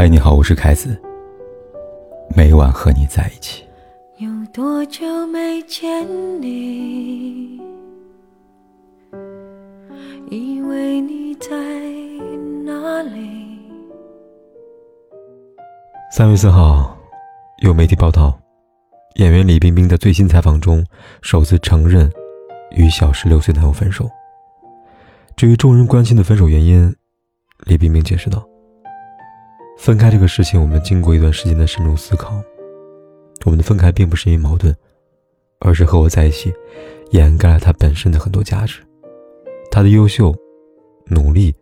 嗨，你好，我是凯子。每晚和你在一起。有多久没见你？以为你在哪里？三月四号，有媒体报道，演员李冰冰在最新采访中首次承认与小十六岁男友分手。至于众人关心的分手原因，李冰冰解释道。分开这个事情，我们经过一段时间的深入思考，我们的分开并不是因为矛盾，而是和我在一起，掩盖了他本身的很多价值，他的优秀、努力，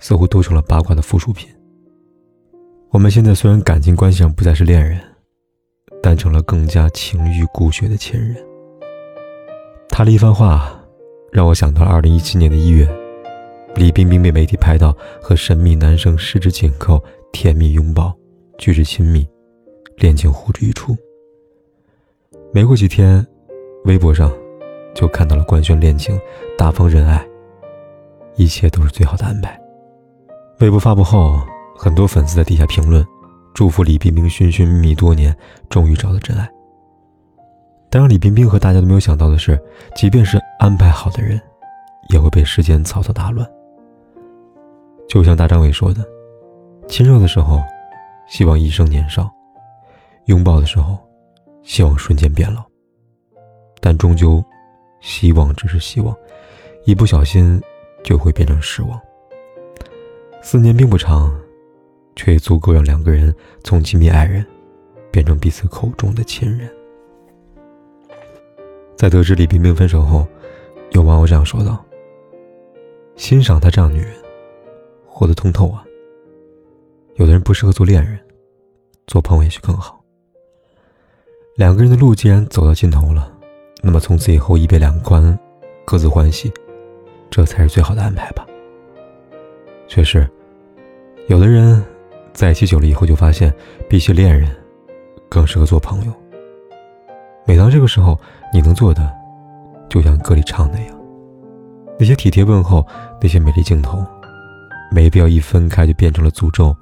似乎都成了八卦的附属品。我们现在虽然感情关系上不再是恋人，但成了更加情欲骨血的亲人。他的一番话，让我想到了二零一七年的一月，李冰冰被媒体拍到和神秘男生十指紧扣。甜蜜拥抱，举止亲密，恋情呼之欲出。没过几天，微博上就看到了官宣恋情，大方仁爱，一切都是最好的安排。微博发布后，很多粉丝在底下评论，祝福李冰冰寻寻觅觅多年，终于找到真爱。但让李冰冰和大家都没有想到的是，即便是安排好的人，也会被时间草草打乱。就像大张伟说的。亲热的时候，希望一生年少；拥抱的时候，希望瞬间变老。但终究，希望只是希望，一不小心就会变成失望。四年并不长，却也足够让两个人从亲密爱人，变成彼此口中的亲人。在得知李冰冰分手后，有网友这样说道：“欣赏她这样女人，活得通透啊。”有的人不适合做恋人，做朋友也许更好。两个人的路既然走到尽头了，那么从此以后一别两宽，各自欢喜，这才是最好的安排吧。确实，有的人在一起久了以后，就发现比起恋人，更适合做朋友。每当这个时候，你能做的，就像歌里唱那样，那些体贴问候，那些美丽镜头，没必要一分开就变成了诅咒。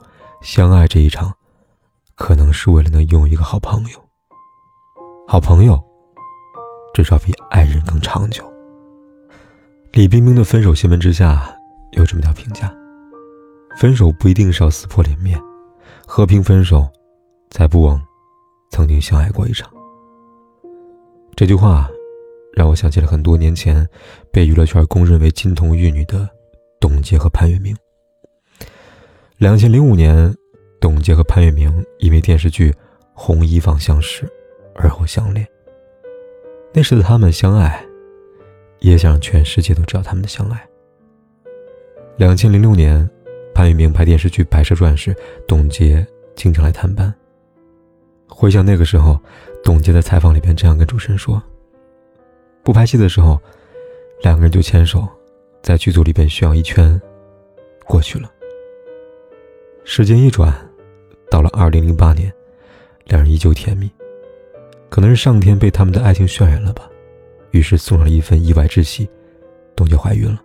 相爱这一场，可能是为了能拥有一个好朋友。好朋友，至少比爱人更长久。李冰冰的分手新闻之下，有这么条评价：分手不一定是要撕破脸面，和平分手，才不枉曾经相爱过一场。这句话，让我想起了很多年前被娱乐圈公认为金童玉女的董洁和潘粤明。两千零五年，董洁和潘粤明因为电视剧《红衣坊》相识，而后相恋。那时的他们相爱，也想让全世界都知道他们的相爱。两千零六年，潘粤明拍电视剧《白蛇传》时，董洁经常来探班。回想那个时候，董洁在采访里边这样跟主持人说：“不拍戏的时候，两个人就牵手，在剧组里边炫耀一圈，过去了。”时间一转，到了二零零八年，两人依旧甜蜜。可能是上天被他们的爱情渲染了吧，于是送上了一份意外之喜，董洁怀孕了。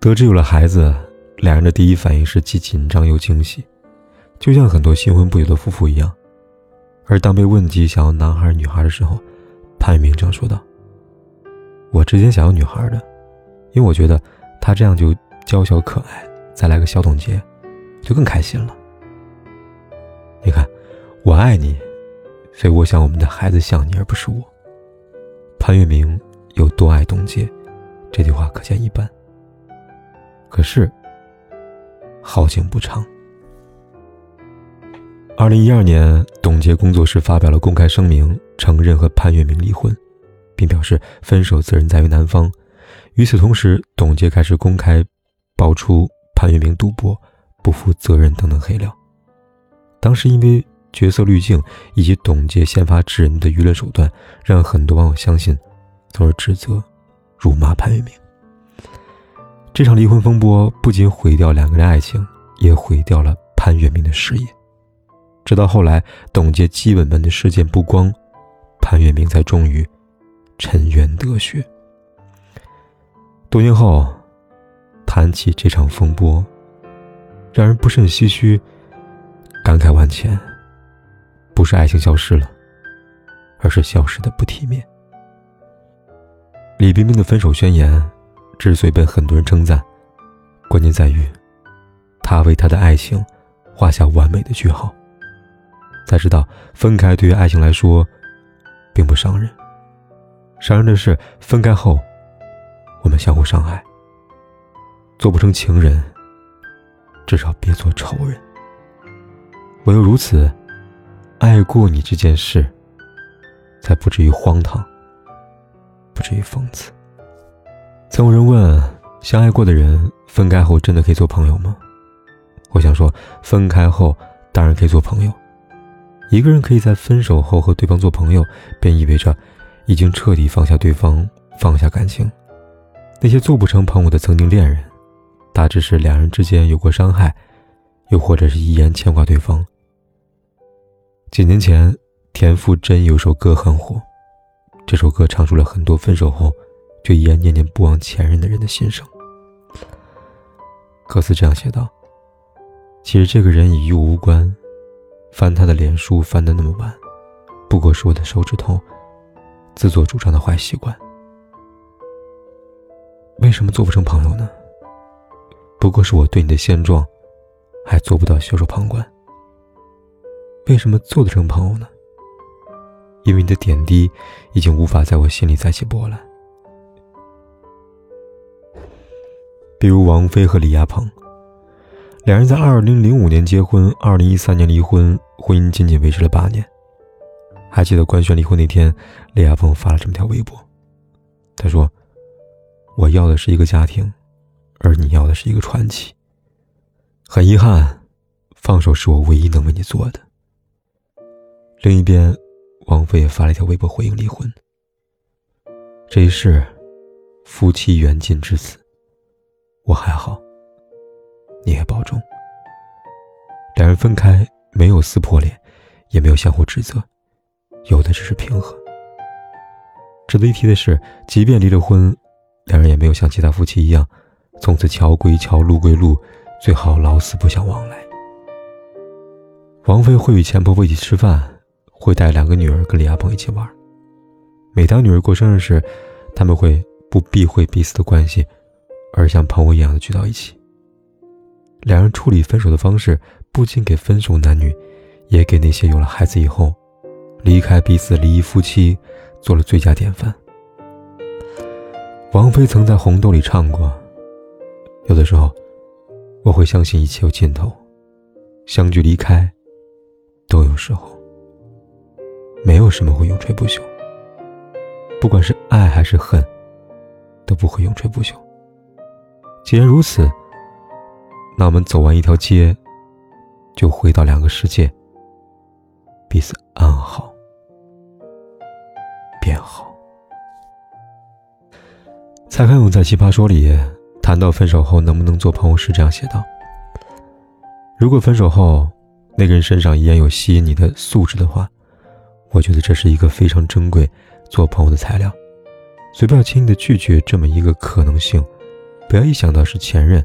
得知有了孩子，两人的第一反应是既紧张又惊喜，就像很多新婚不久的夫妇一样。而当被问及想要男孩女孩的时候，潘粤明正说道：“我之前想要女孩的，因为我觉得她这样就娇小可爱，再来个小董洁。”就更开心了。你看，我爱你，所以我想我们的孩子像你，而不是我。潘粤明有多爱董洁，这句话可见一斑。可是，好景不长。二零一二年，董洁工作室发表了公开声明，承认和潘粤明离婚，并表示分手责任在于男方。与此同时，董洁开始公开爆出潘粤明赌博。不负责任等等黑料。当时因为角色滤镜以及董洁先发制人的舆论手段，让很多网友相信，从而指责、辱骂潘粤明。这场离婚风波不仅毁掉两个人爱情，也毁掉了潘粤明的事业。直到后来董洁基本门的事件曝光，潘粤明才终于沉冤得雪。多年后，谈起这场风波。让人不甚唏嘘，感慨万千。不是爱情消失了，而是消失的不体面。李冰冰的分手宣言之所以被很多人称赞，关键在于，她为她的爱情画下完美的句号。才知道，分开对于爱情来说，并不伤人。伤人的是分开后，我们相互伤害。做不成情人，至少别做仇人。唯有如此，爱过你这件事，才不至于荒唐，不至于讽刺。曾有人问：相爱过的人分开后真的可以做朋友吗？我想说，分开后当然可以做朋友。一个人可以在分手后和对方做朋友，便意味着已经彻底放下对方，放下感情。那些做不成朋友的曾经恋人，大致是两人之间有过伤害，又或者是依然牵挂对方。几年前，田馥甄有首歌很火，这首歌唱出了很多分手后却依然念念不忘前任的人的心声。歌词这样写道：“其实这个人与我无关。”翻他的脸书翻的那么晚，不过是我的手指头自作主张的坏习惯。为什么做不成朋友呢？不过是我对你的现状还做不到袖手旁观。为什么做得成朋友呢？因为你的点滴已经无法在我心里再起波澜。比如王菲和李亚鹏。两人在二零零五年结婚，二零一三年离婚，婚姻仅仅维持了八年。还记得官宣离婚那天，李亚鹏发了这么条微博，他说：“我要的是一个家庭，而你要的是一个传奇。很遗憾，放手是我唯一能为你做的。”另一边，王菲也发了一条微博回应离婚。这一世，夫妻缘尽至此，我还好。你也保重。两人分开，没有撕破脸，也没有相互指责，有的只是平和。值得一提的是，即便离了婚，两人也没有像其他夫妻一样，从此桥归桥，路归路，最好老死不相往来。王菲会与前婆婆一起吃饭，会带两个女儿跟李亚鹏一起玩。每当女儿过生日时，他们会不避讳彼此的关系，而像朋友一样的聚到一起。两人处理分手的方式，不仅给分手男女，也给那些有了孩子以后离开彼此的离异夫妻做了最佳典范。王菲曾在《红豆》里唱过：“有的时候，我会相信一切有尽头，相聚离开都有时候，没有什么会永垂不朽。不管是爱还是恨，都不会永垂不朽。既然如此。”那我们走完一条街，就回到两个世界，彼此安好，便好。蔡康永在《奇葩说》里谈到分手后能不能做朋友时，这样写道：“如果分手后那个人身上依然有吸引你的素质的话，我觉得这是一个非常珍贵做朋友的材料。随便轻易的拒绝这么一个可能性，不要一想到是前任。”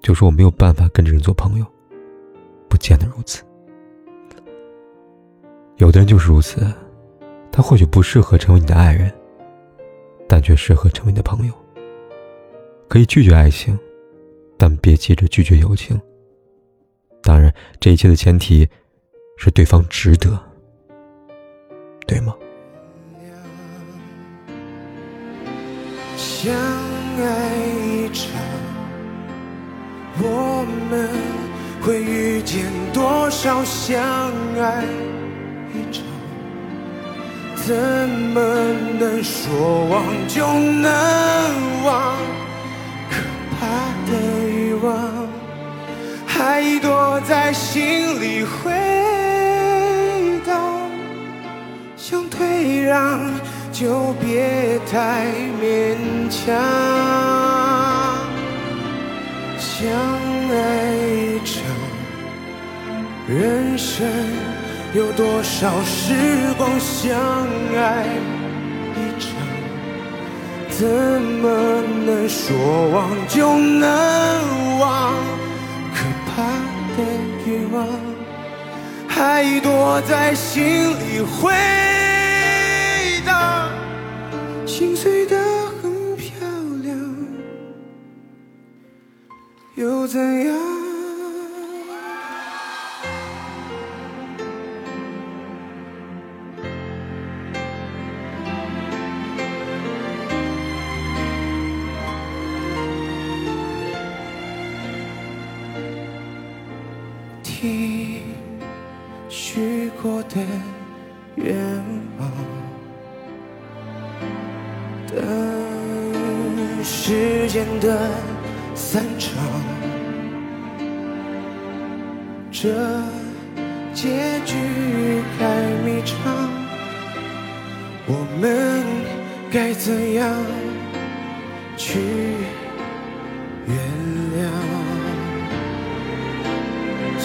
就说我没有办法跟这人做朋友，不见得如此。有的人就是如此，他或许不适合成为你的爱人，但却适合成为你的朋友。可以拒绝爱情，但别急着拒绝友情。当然，这一切的前提是对方值得，对吗？相爱一场。我们会遇见多少相爱一场？怎么能说忘就能忘？的欲望还躲在心里回荡，想退让就别太勉强。相爱一场，人生有多少时光？相爱，怎么能说忘就能忘？可怕的欲望还躲在心里回你许过的愿望，等时间的散场，这结局还迷长，我们该怎样去原谅？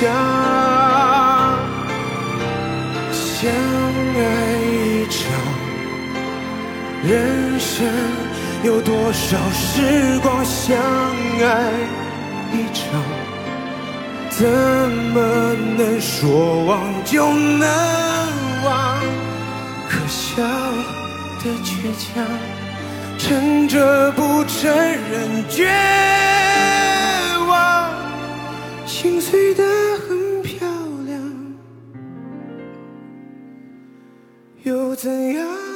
想相爱一场，人生有多少时光？相爱一场，怎么能说忘就能忘？可笑的倔强。撑着不承认绝，心碎的很漂亮，又怎样？